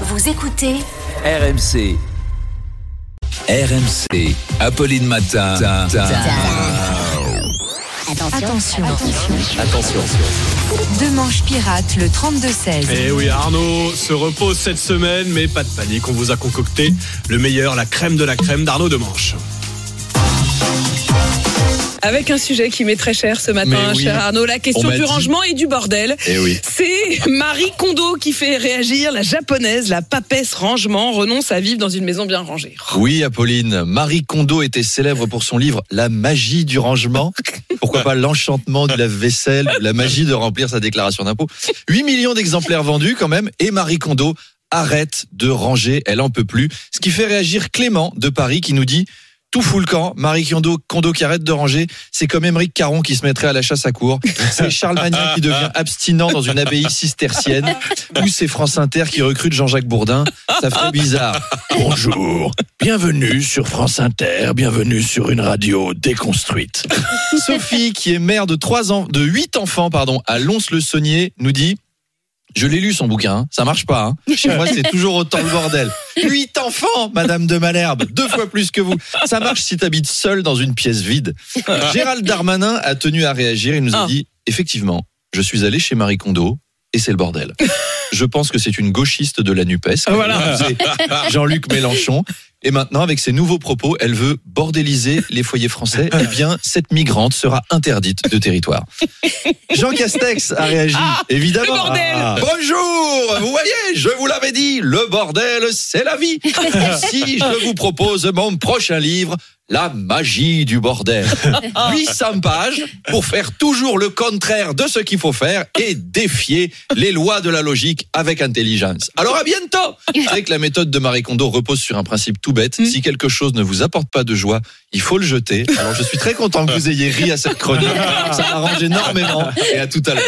Vous écoutez RMC. RMC. Apolline Matin. Attention. Attention. Deux manches pirates, le 32-16. Eh oui, Arnaud se repose cette semaine, mais pas de panique, on vous a concocté le meilleur, la crème de la crème d'Arnaud de Manche. Avec un sujet qui m'est très cher ce matin, oui. cher Arnaud, la question du dit. rangement et du bordel. Eh oui. C'est Marie Kondo qui fait réagir la japonaise, la papesse rangement, renonce à vivre dans une maison bien rangée. Oui, Apolline. Marie Kondo était célèbre pour son livre La magie du rangement. Pourquoi pas l'enchantement du lave-vaisselle, la magie de remplir sa déclaration d'impôt. 8 millions d'exemplaires vendus quand même. Et Marie Kondo arrête de ranger. Elle en peut plus. Ce qui fait réagir Clément de Paris qui nous dit tout fout le camp. Marie Kondo, Kondo qui arrête de ranger, c'est comme Émeric Caron qui se mettrait à la chasse à cour. C'est Charles Magnin qui devient abstinent dans une abbaye cistercienne. Ou c'est France Inter qui recrute Jean-Jacques Bourdin. Ça ferait bizarre. Bonjour, bienvenue sur France Inter, bienvenue sur une radio déconstruite. Sophie, qui est mère de trois ans, de huit enfants, pardon, à Lons-le-Saunier, nous dit. Je l'ai lu son bouquin, hein. ça marche pas. Hein. Chez moi, c'est toujours autant le bordel. Huit enfants, Madame de Malherbe, deux fois plus que vous. Ça marche si t'habites seul dans une pièce vide. Gérald Darmanin a tenu à réagir. Il nous a Ah. dit effectivement, je suis allé chez Marie Kondo et c'est le bordel. Je pense que c'est une gauchiste de la Nupes. Voilà. Jean-Luc Mélenchon. Et maintenant, avec ses nouveaux propos, elle veut bordéliser les foyers français. Eh bien, cette migrante sera interdite de territoire. Jean Castex a réagi, évidemment. le bordel Ah. Bonjour, vous voyez, je vous l'avais dit, le bordel, c'est la vie. si je vous propose mon prochain livre, La magie du bordel. 800 pages pour faire toujours le contraire de ce qu'il faut faire et défier les lois de la logique avec intelligence. Alors à bientôt C'est vrai que la méthode de Marie Kondo repose sur un principe tout bête. Si quelque chose ne vous apporte pas de joie, il faut le jeter. Alors je suis très content que vous ayez ri à cette chronique. Ça m'arrange énormément. Et à tout à l'heure.